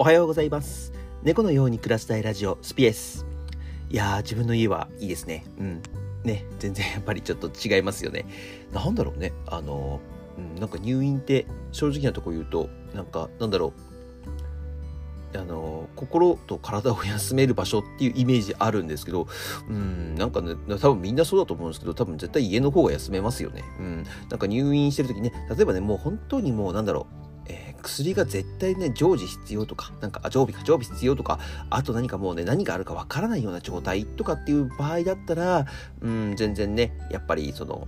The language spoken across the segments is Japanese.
おはようございます。猫のように暮らしたいラジオ、スピエス。いやー、自分の家はいいですね。うん。ね、全然やっぱりちょっと違いますよね。なんだろうね。あの、うん、なんか入院って正直なとこ言うと、なんか、なんだろう。あの、心と体を休める場所っていうイメージあるんですけど、うん、なんかね、多分みんなそうだと思うんですけど、多分絶対家の方が休めますよね。うん。なんか入院してる時ね、例えばね、もう本当にもうなんだろう。薬が絶対ね、常時必要とか、なんか、あ、常備か、常備必要とか、あと何かもうね、何があるかわからないような状態とかっていう場合だったら、うん、全然ね、やっぱりその、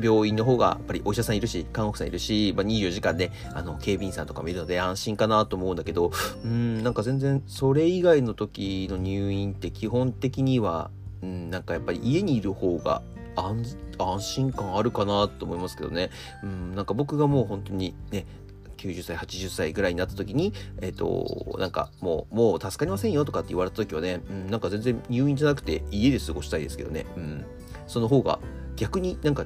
病院の方がやっぱりお医者さんいるし、看護婦さんいるし、まあ、24時間で、あの、警備員さんとかもいるので安心かなと思うんだけど、うん、なんか全然それ以外の時の入院って基本的には、うん、なんかやっぱり家にいる方が安安心感あるかなと思いますけどね。うん、なんか僕がもう本当にね、90歳、80歳ぐらいになった時に、えっ、と、なんかもう、もう助かりませんよとかって言われた時はね、うん、なんか全然入院じゃなくて家で過ごしたいですけどね。うん。その方が逆になんか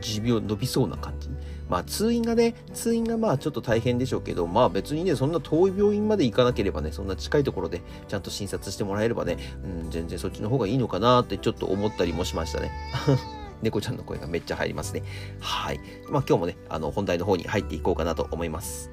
持病伸びそうな感じ。まあ通院がね、通院がまあちょっと大変でしょうけど、まあ別にね、そんな遠い病院まで行かなければね、そんな近いところでちゃんと診察してもらえればね、うん、全然そっちの方がいいのかなってちょっと思ったりもしましたね。猫ちゃんの声がめっちゃ入りますね。はい。まあ今日もね、あの本題の方に入っていこうかなと思います。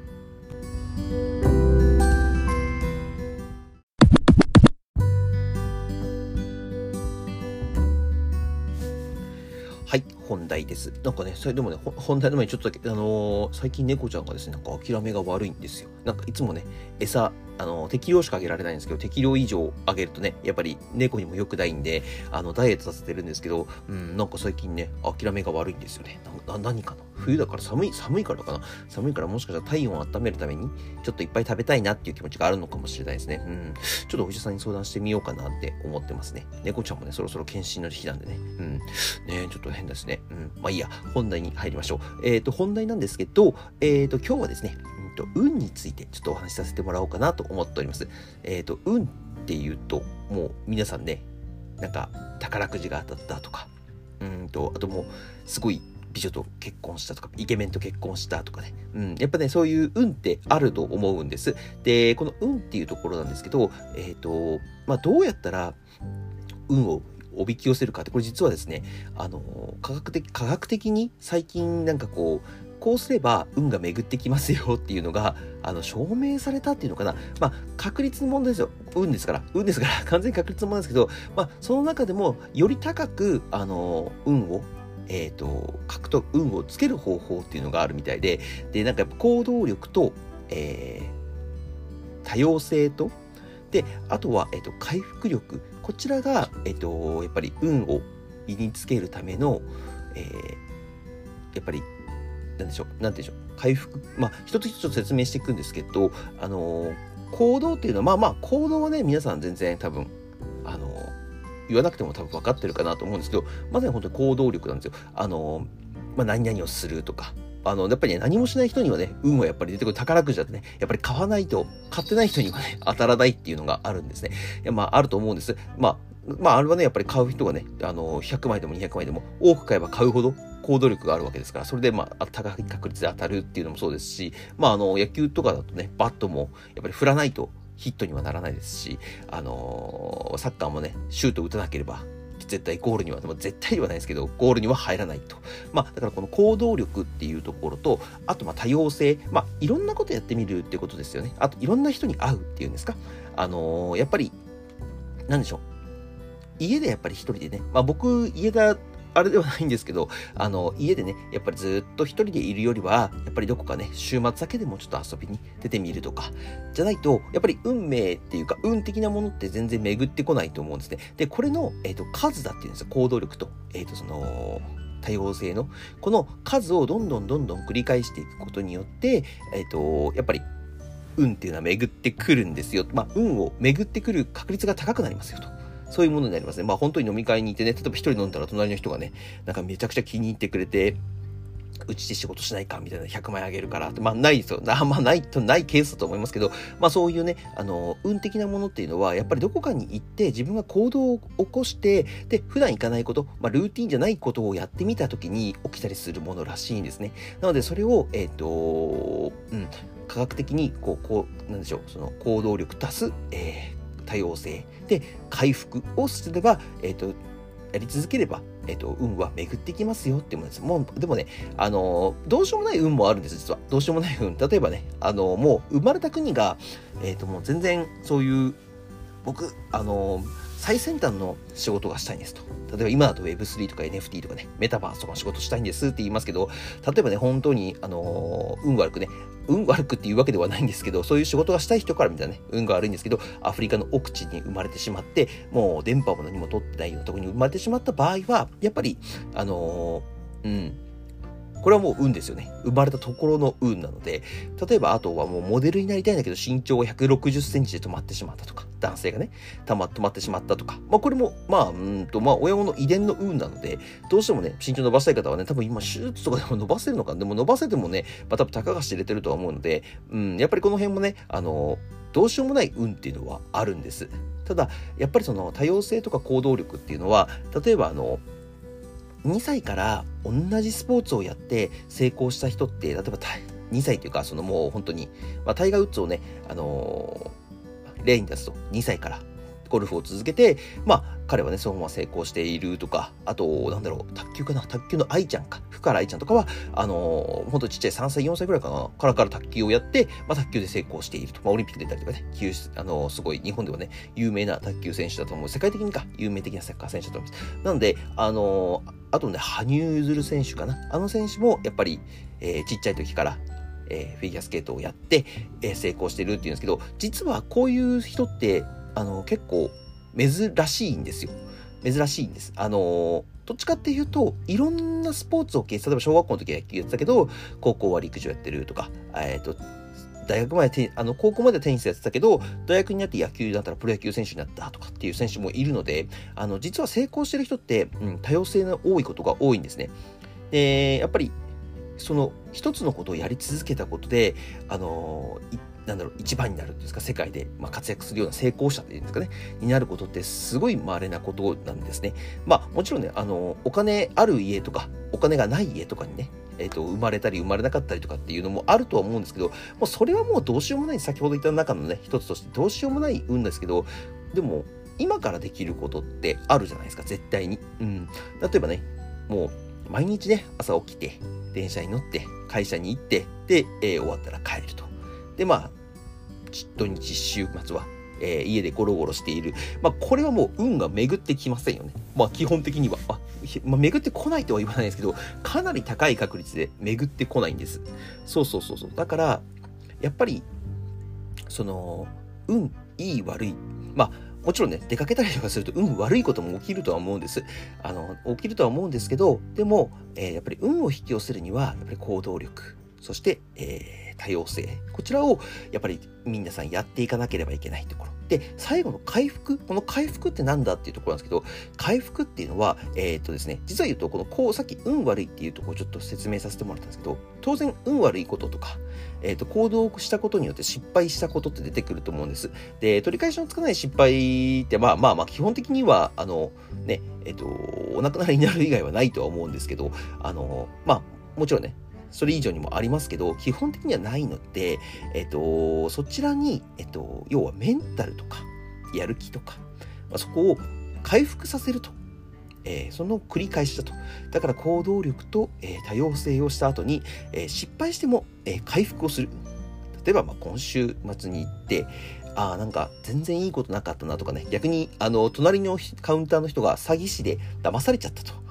はい、本題です。なんかね、それでもね、本題の前にちょっとだけ、あのー最近猫ちゃんがですね、なんか諦めが悪いんですよ。なんかいつもね、餌、あの適量しかあげられないんですけど、適量以上あげるとね、やっぱり猫にも良くないんで、あの、ダイエットさせてるんですけど、うん、なんか最近ね、諦めが悪いんですよね。な、何かな？冬だから寒い、寒いからかな？寒いからもしかしたら体温を温めるために、ちょっといっぱい食べたいなっていう気持ちがあるのかもしれないですね。うん。ちょっとお医者さんに相談してみようかなって思ってますね。猫ちゃんもね、そろそろ検診の時期なんでね。うん。ねちょっと変ですね。うん。まあいいや、本題に入りましょう。えっ、と、本題なんですけど、えっ、と、今日はですね、と、運についてちょっとお話しさせてもらおうかなと思っております。えっ、と、運っていうと、もう皆さんね、なんか宝くじが当たったとか、うんと、あともう、すごい美女と結婚したとか、イケメンと結婚したとかね。うん、やっぱね、そういう運ってあると思うんです。で、この運っていうところなんですけど、えっ、と、まあ、どうやったら運をおびき寄せるかって、これ実はですね、あの、科学的、科学的に最近なんかこう、こうすれば運が巡ってきますよっていうのが、あの、証明されたっていうのかな。まあ、確率の問題ですよ。運ですから。運ですから、完全に確率の問題ですけど、まあ、その中でも、より高く、あの、運を、えっ、と、獲得、運をつける方法っていうのがあるみたいで、で、なんかやっぱ行動力と、えー多様性と、で、あとは、えっ、と、回復力。こちらが、えっ、と、やっぱり運を身につけるための、えやっぱり、なんでしょう、なんていうんでしょう、回復、まあ、一つ一つ説明していくんですけど、あのー行動っていうのは、まあまあ、行動はね、皆さん全然多分、あのー言わなくても多分分かってるかなと思うんですけど、まさに本当に行動力なんですよ。あのーまあ、何々をするとか、あの、やっぱりね、何もしない人にはね、運はやっぱり出てくる宝くじだってね、やっぱり買わないと、買ってない人にはね、当たらないっていうのがあるんですね。いや、まあ、あると思うんです。まあ、まあ、あれはね、やっぱり買う人がね、あの、100枚でも200枚でも多く買えば買うほど行動力があるわけですから、それでまあ、高い確率で当たるっていうのもそうですし、まあ、あの、野球とかだとね、バットもやっぱり振らないとヒットにはならないですし、あのーサッカーもね、シュート打たなければ、絶対ゴールには、でも絶対ではないですけど、ゴールには入らないと。まあ、だからこの行動力っていうところと、あとまあ多様性、まあ、いろんなことやってみるってことですよね。あと、いろんな人に会うっていうんですか。あのーやっぱり、なんでしょう。家でやっぱり一人でね、まあ僕、家だ、あれではないんですけど、あの、家でね、やっぱりずっと一人でいるよりは、やっぱりどこかね、週末だけでもちょっと遊びに出てみるとか、じゃないと、やっぱり運命っていうか、運的なものって全然巡ってこないと思うんですね。で、これの、えっ、と、数だっていうんですよ。行動力と、えっ、と、その、多様性の、この数をどんどんどんどん繰り返していくことによって、えっ、と、やっぱり、運っていうのは巡ってくるんですよ。まあ、運を巡ってくる確率が高くなりますよと。そういうものになりますね。まあ本当に飲み会に行ってね、例えば一人飲んだら隣の人がね、なんかめちゃくちゃ気に入ってくれて、うちで仕事しないかみたいな100万円あげるからってまあないですよ。あまあないとないケースだと思いますけど、まあそういうね、あの、運的なものっていうのは、やっぱりどこかに行って自分が行動を起こして、で、普段行かないこと、まあルーティンじゃないことをやってみたときに起きたりするものらしいんですね。なのでそれを、えっ、ー、と、うん、科学的に、こう、こう、なんでしょう、その行動力足す、えー、多様性で回復をすれば、えっ、と、やり続ければ、えっ、と、運は巡ってきますよってものです。もう、でもね、あの、どうしようもない運もあるんです、実は。どうしようもない運。例えばね、あの、もう、生まれた国が、えっ、と、もう全然、そういう、僕、あの、最先端の仕事がしたいんですと。例えば今だと Web3 とか NFT とかね、メタバースとかの仕事したいんですって言いますけど、例えばね、本当に、あの運悪くね、運悪くっていうわけではないんですけど、そういう仕事がしたい人から見たらね、運が悪いんですけど、アフリカの奥地に生まれてしまって、もう電波も何も取ってないようなところに生まれてしまった場合は、やっぱり、あのうん、これはもう運ですよね。生まれたところの運なので、例えばあとはもうモデルになりたいんだけど身長が160センチで止まってしまったとか、男性がね、たま、止まってしまったとか、まあこれも、まあ、うんと、まあ親の遺伝の運なので、どうしてもね、身長伸ばしたい方はね、多分今手術とかでも伸ばせるのか、でも伸ばせてもね、まあ多分高が知れてるとは思うので、うん、やっぱりこの辺もね、あの、どうしようもない運っていうのはあるんです。ただ、やっぱりその多様性とか行動力っていうのは、例えばあの、2歳から同じスポーツをやって成功した人って、例えば2歳というか、そのもう本当に、まあ、タイガー・ウッズをね、あのー、例に出すと、2歳からゴルフを続けて、まあ、彼はね、そのまま成功しているとか、あと、なんだろう、卓球かな卓球の愛ちゃんか、福原愛ちゃんとかは、あのー、ほんとちっちゃい3歳、4歳ぐらいかな、からから卓球をやって、まあ、卓球で成功していると。まあ、オリンピック出たりとかね、球あのー、すごい、日本ではね、有名な卓球選手だと思う。世界的にか、有名的なサッカー選手だと思います。なので、あのー、あとね、羽生結弦選手かな。あの選手も、やっぱり、えー、ちっちゃい時から、えー、フィギュアスケートをやって、えー、成功してるっていうんですけど、実はこういう人って、あの、結構、珍しいんですよ。珍しいんです。あのどっちかっていうと、いろんなスポーツを経例えば小学校の時は野球やってたけど、高校は陸上やってるとか、えっ、と、大学まであの、高校までテニスやってたけど、大学になって野球だったらプロ野球選手になったとかっていう選手もいるので、あの、実は成功してる人って、うん、多様性の多いことが多いんですね。で、やっぱり、その一つのことをやり続けたことで、あのなんだろう、一番になるんですか、世界で、まあ、活躍するような成功者っていうんですかね、になることってすごい稀なことなんですね。まあ、もちろんね、あの、お金ある家とか、お金がない家とかにね、えっ、ー、と、生まれたり生まれなかったりとかっていうのもあるとは思うんですけど、もうそれはもうどうしようもない、先ほど言った中のね、一つとしてどうしようもない運ですけど、でも、今からできることってあるじゃないですか、絶対に。うん。例えばね、もう、毎日ね、朝起きて、電車に乗って、会社に行って、で、えー、終わったら帰ると。で、まあ、土日週末は、えー、家でゴロゴロしている。まあ、これはもう運が巡ってきませんよね。まあ、基本的には。あまあ、巡ってこないとは言わないですけど、かなり高い確率で巡ってこないんです。そうそうそうそう。だから、やっぱり、その、運、いい悪い。まあ、もちろんね、出かけたりとかすると運悪いことも起きるとは思うんです。あの、起きるとは思うんですけど、でも、えー、やっぱり運を引き寄せるには、やっぱり行動力、そして、えー多様性。こちらをやっぱり皆さんやっていかなければいけないところ。で、最後の回復？この回復って何だっていうところなんですけど、回復っていうのは、えー、っとですね、実は言うと、このこう、さっき運悪いっていうところをちょっと説明させてもらったんですけど、当然運悪いこととか、えー、っと、行動をしたことによって失敗したことって出てくると思うんです。で、取り返しのつかない失敗って、まあまあまあ、基本的には、あの、ね、えっと、お亡くなりになる以外はないとは思うんですけど、あの、まあ、もちろんね、それ以上にもありますけど、基本的にはないので、えっと、そちらに、えっと、要はメンタルとか、やる気とか、まあ、そこを回復させると。えー、その繰り返しだと。だから行動力と、えー、多様性をした後に、えー、失敗しても、え回復をする。例えば、まあ、今週末に行って、ああ、なんか全然いいことなかったなとかね、逆に、あの、隣のカウンターの人が詐欺師で騙されちゃったと。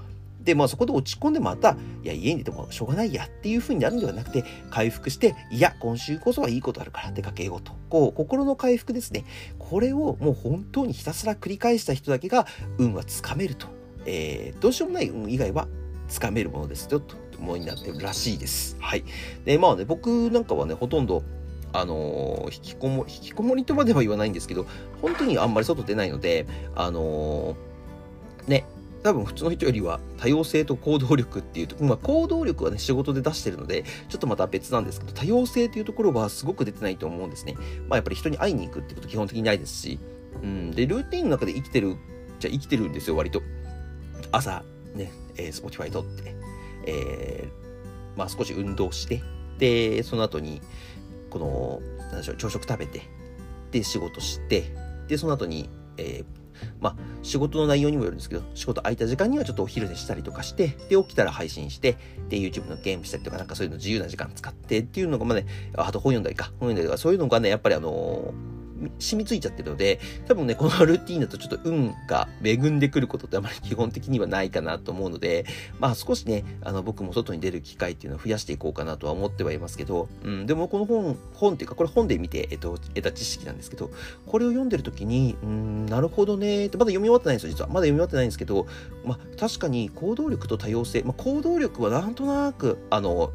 で、まあそこで落ち込んでまた、いや、家にいてもしょうがないやっていう風になるんではなくて、回復して、いや、今週こそはいいことあるから出かけようと。こう、心の回復ですね。これをもう本当にひたすら繰り返した人だけが運はつかめると。えー、どうしようもない運以外はつかめるものですよ、とものになってるらしいです。はい。で、まあね、僕なんかはね、ほとんど、あのー、引きこも、引きこもりとまでは言わないんですけど、本当にあんまり外出ないので、あのー、多分普通の人よりは多様性と行動力っていうと、まあ、行動力はね、仕事で出してるので、ちょっとまた別なんですけど、多様性っていうところはすごく出てないと思うんですね。まあ、やっぱり人に会いに行くってこと基本的にないですし、うん、で、ルーティンの中で生きてる、じゃ生きてるんですよ、割と。朝、ね、えー、Spotify 撮って、えー、まあ少し運動して、で、その後に、この、なんでしょう、朝食食べて、で、仕事して、で、その後に、えー、まあ、仕事の内容にもよるんですけど、仕事空いた時間にはちょっとお昼寝したりとかして、で、起きたら配信して、で、YouTube のゲームしたりとか、なんかそういうの自由な時間使ってっていうのが、まあね、あと本読んだりか、本読んだりとか、そういうのがね、やっぱりあのー染みついちゃってるので、多分ね、このルーティンだとちょっと運が恵んでくることってあまり基本的にはないかなと思うので、まあ少しね、あの僕も外に出る機会っていうのを増やしていこうかなとは思ってはいますけど、うん、でもこの本、本っていうか、これ本で見て、えっと、得た知識なんですけど、これを読んでる時に、うん、なるほどね、ってまだ読み終わってないんですよ、実は。まだ読み終わってないんですけど、まあ確かに行動力と多様性、まあ行動力はなんとなく、あの、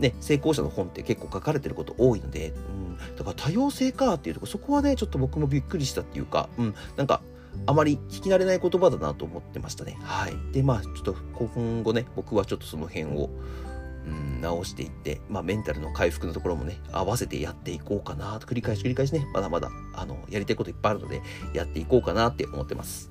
ね、成功者の本って結構書かれてること多いので、うん、だから多様性かっていうとこそこはね、ちょっと僕もびっくりしたっていうか、うん、なんか、あまり聞き慣れない言葉だなと思ってましたね。はい。で、まあ、ちょっと今後ね、僕はちょっとその辺を、うん、直していって、まあ、メンタルの回復のところもね、合わせてやっていこうかなと、繰り返し繰り返しね、まだまだ、あの、やりたいこといっぱいあるので、やっていこうかなって思ってます。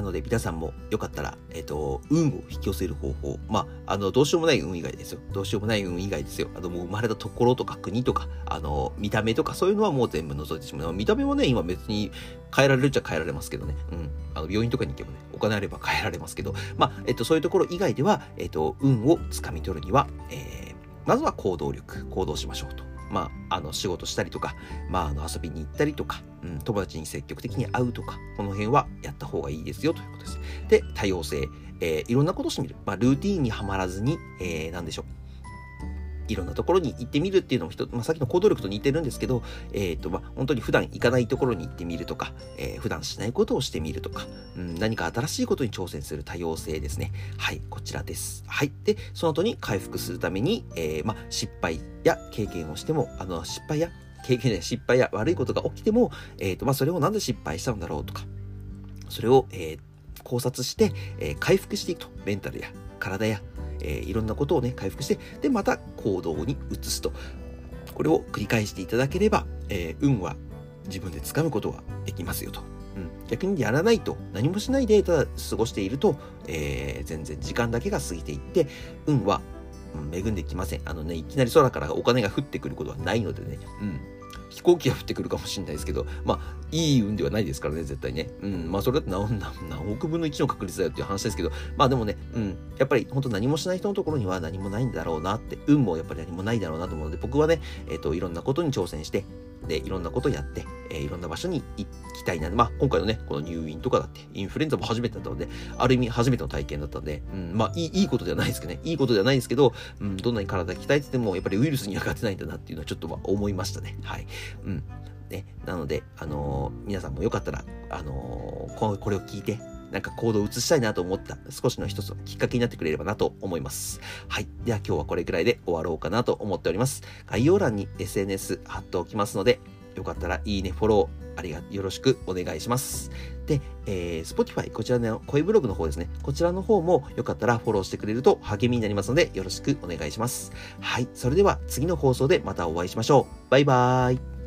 なので、皆さんもよかったら、えっ、ー、と、運を引き寄せる方法。まあ、あの、どうしようもない運以外ですよ。どうしようもない運以外ですよ。あの、もう生まれたところとか国とか、あの、見た目とか、そういうのはもう全部除いてしまう。見た目もね、今別に変えられるっちゃ変えられますけどね。うん。あの、病院とかに行けばね、お金あれば変えられますけど、まあ、えっ、ー、と、そういうところ以外では、えっ、ー、と、運をつかみ取るには、えー、まずは行動力、行動しましょうと。まあ、あの仕事したりとか、まあ、あの遊びに行ったりとか、うん、友達に積極的に会うとか、この辺はやった方がいいですよということです。で、多様性、えー、いろんなことしてみる。まあ、ルーティーンにはまらずに、えー、なんでしょう。いろんなところに行ってみるっていうのも一つ、まあ、さっきの行動力と似てるんですけど、えっ、ー、と、まあ、本当に普段行かないところに行ってみるとか、えー、普段しないことをしてみるとか、うん、何か新しいことに挑戦する多様性ですね。はい、こちらです。はい。で、その後に回復するために、えー、まあ、失敗や経験をしても、あの、失敗や経験で失敗や悪いことが起きても、えっ、ー、と、まあ、それをなんで失敗したんだろうとか、それを、えー、考察して、えー、回復していくと。メンタルや体やえー、いろんなことをね、回復して、で、また行動に移すと。これを繰り返していただければ、えー、運は自分で掴むことができますよと。うん、逆にやらないと、何もしないでただ過ごしていると、えー、全然時間だけが過ぎていって、運は、恵んできません。あのね、いきなり空からお金が降ってくることはないのでね、うん、飛行機が降ってくるかもしれないですけど、まあ、いい運ではないですからね、絶対ね。うん、まあ、それだって何何億分の1の確率だよっていう話ですけど、まあでもね、うん、やっぱり本当何もしない人のところには何もないんだろうなって、運もやっぱり何もないだろうなと思うので、僕はね、えっ、ー、と、いろんなことに挑戦して、で、いろんなことやって、えー、いろんな場所に行きたいな。まあ、今回のね、この入院とかだって、インフルエンザも初めてだったので、ある意味初めての体験だったんで、うん、まあ、いい、いいことではないですけどね。いいことではないですけど、うん、どんなに体鍛えてても、やっぱりウイルスには勝てないんだなっていうのはちょっとは思いましたね。はい。うん。ね、なので、あのー、皆さんもよかったら、あのー、これを聞いて、なんか行動を移したいなと思った少しの一つのきっかけになってくれればなと思います。はい。では今日はこれくらいで終わろうかなと思っております。概要欄に SNS 貼っておきますので、よかったらいいね、フォロー、ありが、よろしくお願いします。で、えー、Spotify、こちらの声ブログの方ですね。こちらの方もよかったらフォローしてくれると励みになりますので、よろしくお願いします。はい。それでは次の放送でまたお会いしましょう。バイバーイ。